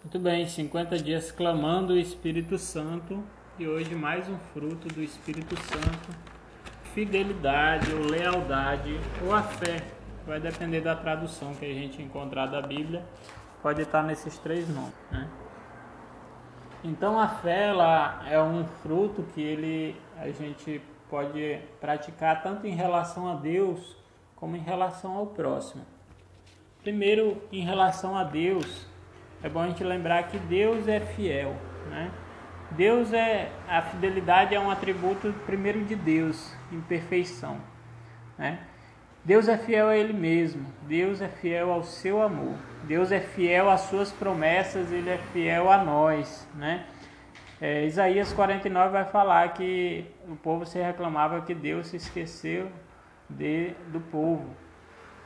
Muito bem, 50 dias clamando o Espírito Santo e hoje mais um fruto do Espírito Santo, fidelidade ou lealdade ou a fé. Vai depender da tradução que a gente encontrar da Bíblia, pode estar nesses três nomes. Né? Então a fé ela é um fruto que ele a gente pode praticar tanto em relação a Deus como em relação ao próximo. Primeiro, em relação a Deus, é bom a gente lembrar que Deus é fiel, né? Deus é a fidelidade é um atributo primeiro de Deus, em perfeição, né? Deus é fiel a ele mesmo, Deus é fiel ao seu amor. Deus é fiel às suas promessas, ele é fiel a nós, né? É, Isaías 49 vai falar que o povo se reclamava que Deus se esqueceu de, do povo.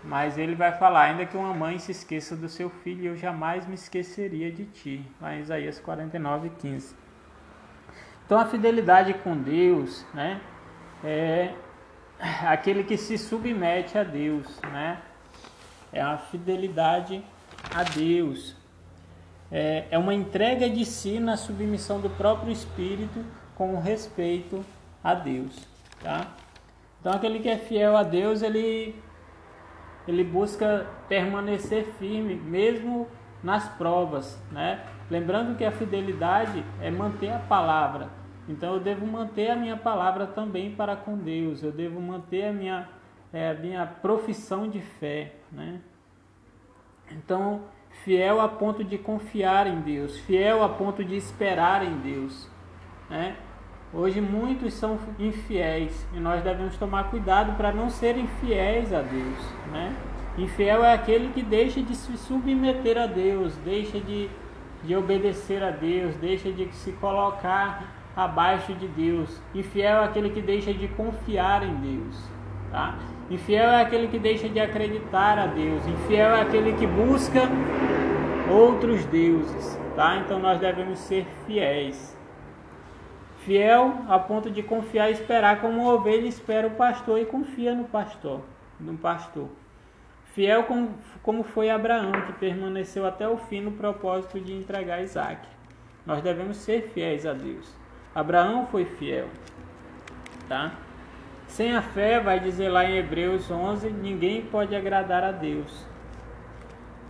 Mas ele vai falar: ainda que uma mãe se esqueça do seu filho, eu jamais me esqueceria de ti. Lá em Isaías 49, 15. Então a fidelidade com Deus, né, é aquele que se submete a Deus, né? É a fidelidade a Deus. É, é uma entrega de si na submissão do próprio Espírito com respeito a Deus, tá? Então aquele que é fiel a Deus, ele ele busca permanecer firme, mesmo nas provas, né? Lembrando que a fidelidade é manter a palavra. Então eu devo manter a minha palavra também para com Deus. Eu devo manter a minha, é, a minha profissão de fé, né? Então, fiel a ponto de confiar em Deus, fiel a ponto de esperar em Deus, né? Hoje muitos são infiéis e nós devemos tomar cuidado para não serem fiéis a Deus. Né? Infiel é aquele que deixa de se submeter a Deus, deixa de, de obedecer a Deus, deixa de se colocar abaixo de Deus. Infiel é aquele que deixa de confiar em Deus. Tá? Infiel é aquele que deixa de acreditar a Deus. Infiel é aquele que busca outros deuses. Tá? Então nós devemos ser fiéis. Fiel a ponto de confiar e esperar como uma ovelha espera o pastor e confia no pastor, no pastor. Fiel como, como foi Abraão, que permaneceu até o fim no propósito de entregar Isaac. Nós devemos ser fiéis a Deus. Abraão foi fiel, tá? Sem a fé, vai dizer lá em Hebreus 11, ninguém pode agradar a Deus.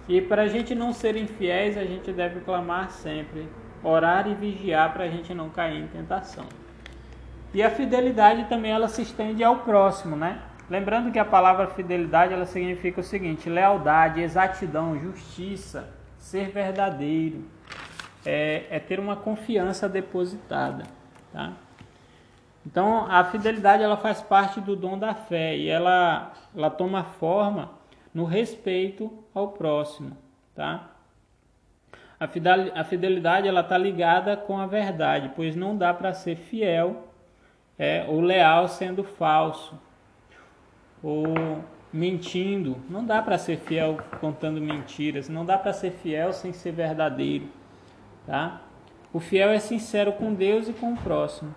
E para a gente não ser infiéis, a gente deve clamar sempre orar e vigiar para a gente não cair em tentação. E a fidelidade também ela se estende ao próximo, né? Lembrando que a palavra fidelidade ela significa o seguinte: lealdade, exatidão, justiça, ser verdadeiro, é, é ter uma confiança depositada, tá? Então a fidelidade ela faz parte do dom da fé e ela, ela toma forma no respeito ao próximo, tá? A fidelidade ela está ligada com a verdade, pois não dá para ser fiel é, ou leal sendo falso ou mentindo. Não dá para ser fiel contando mentiras. Não dá para ser fiel sem ser verdadeiro, tá? O fiel é sincero com Deus e com o próximo.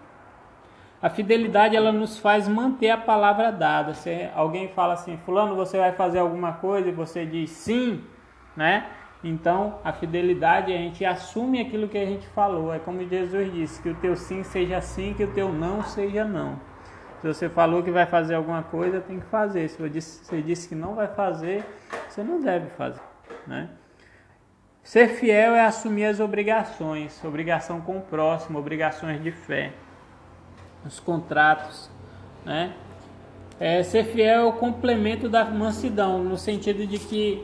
A fidelidade ela nos faz manter a palavra dada. Se alguém fala assim, fulano, você vai fazer alguma coisa e você diz sim, né? Então, a fidelidade, a gente assume aquilo que a gente falou. É como Jesus disse: que o teu sim seja sim, que o teu não seja não. Se você falou que vai fazer alguma coisa, tem que fazer. Se você disse que não vai fazer, você não deve fazer. Né? Ser fiel é assumir as obrigações, obrigação com o próximo, obrigações de fé, os contratos. Né? É, ser fiel é o complemento da mansidão, no sentido de que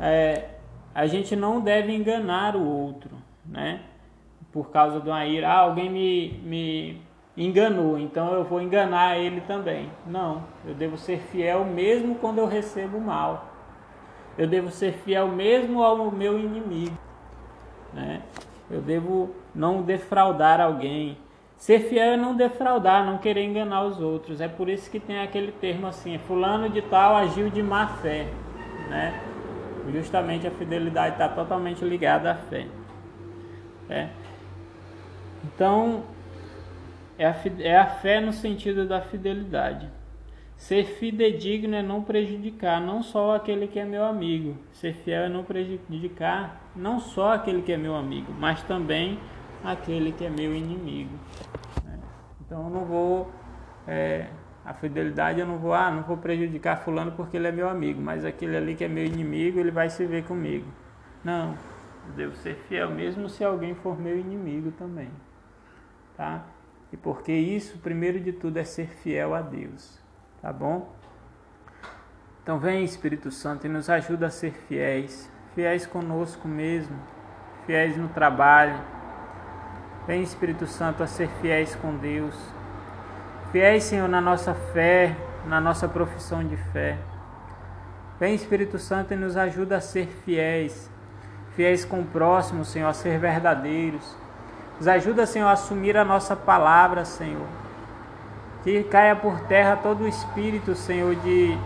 é, a gente não deve enganar o outro, né? Por causa de uma ira, ah, alguém me, me enganou, então eu vou enganar ele também. Não, eu devo ser fiel mesmo quando eu recebo mal. Eu devo ser fiel mesmo ao meu inimigo, né? Eu devo não defraudar alguém. Ser fiel é não defraudar, não querer enganar os outros. É por isso que tem aquele termo assim: fulano de tal agiu de má fé, né? Justamente a fidelidade está totalmente ligada à fé. É. Então, é a, é a fé no sentido da fidelidade. Ser fidedigno é não prejudicar não só aquele que é meu amigo. Ser fiel é não prejudicar não só aquele que é meu amigo, mas também aquele que é meu inimigo. Né? Então eu não vou. É, a fidelidade eu não vou, ah, não vou prejudicar fulano porque ele é meu amigo, mas aquele ali que é meu inimigo, ele vai se ver comigo. Não, eu devo ser fiel mesmo se alguém for meu inimigo também. Tá? E porque isso, primeiro de tudo, é ser fiel a Deus. Tá bom? Então vem Espírito Santo e nos ajuda a ser fiéis, fiéis conosco mesmo, fiéis no trabalho. Vem Espírito Santo a ser fiéis com Deus. Fiéis, Senhor, na nossa fé, na nossa profissão de fé. Vem Espírito Santo e nos ajuda a ser fiéis, fiéis com o próximo, Senhor, a ser verdadeiros. Nos ajuda, Senhor, a assumir a nossa palavra, Senhor que caia por terra todo o espírito, Senhor, de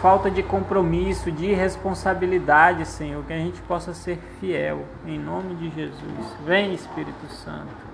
falta de compromisso, de responsabilidade, Senhor, que a gente possa ser fiel, em nome de Jesus. Vem, Espírito Santo.